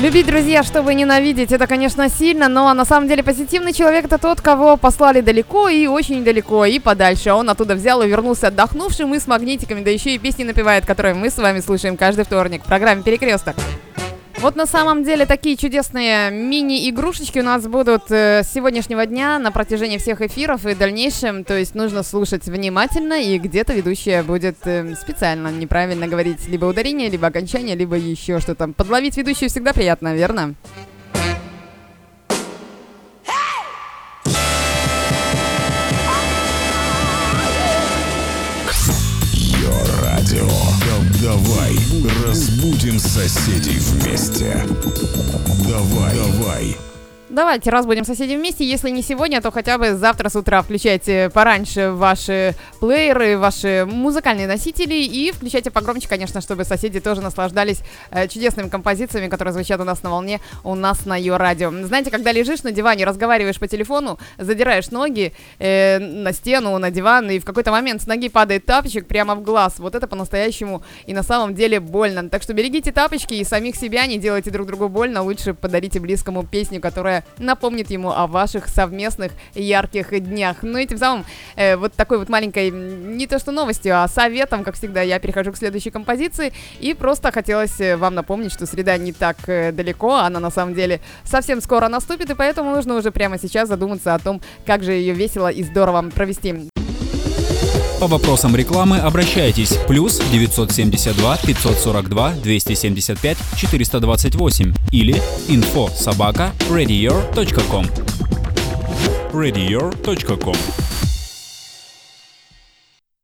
Любить, друзья, чтобы ненавидеть, это, конечно, сильно, но на самом деле позитивный человек это тот, кого послали далеко и очень далеко, и подальше. Он оттуда взял и вернулся отдохнувшим и с магнитиками, да еще и песни напевает, которые мы с вами слушаем каждый вторник в программе «Перекресток». Вот на самом деле такие чудесные мини-игрушечки у нас будут э, с сегодняшнего дня на протяжении всех эфиров и дальнейшем. То есть нужно слушать внимательно, и где-то ведущая будет э, специально неправильно говорить либо ударение, либо окончание, либо еще что-то. Подловить ведущую всегда приятно, верно? Давай разбудим соседей вместе. Давай, давай. Давайте разбудим соседей вместе. Если не сегодня, то хотя бы завтра с утра включайте пораньше ваши плееры, ваши музыкальные носители и включайте погромче, конечно, чтобы соседи тоже наслаждались э, чудесными композициями, которые звучат у нас на волне, у нас на ее радио. Знаете, когда лежишь на диване, разговариваешь по телефону, задираешь ноги э, на стену, на диван, и в какой-то момент с ноги падает тапочек прямо в глаз. Вот это по-настоящему и на самом деле больно. Так что берегите тапочки и самих себя, не делайте друг другу больно. Лучше подарите близкому песню, которая напомнит ему о ваших совместных ярких днях. Ну и тем самым э, вот такой вот маленькой, не то что новостью, а советом, как всегда, я перехожу к следующей композиции. И просто хотелось э, вам напомнить, что среда не так э, далеко, она на самом деле совсем скоро наступит, и поэтому нужно уже прямо сейчас задуматься о том, как же ее весело и здорово провести. По вопросам рекламы обращайтесь. Плюс 972 542 275 428 или info собака radior.com radior.com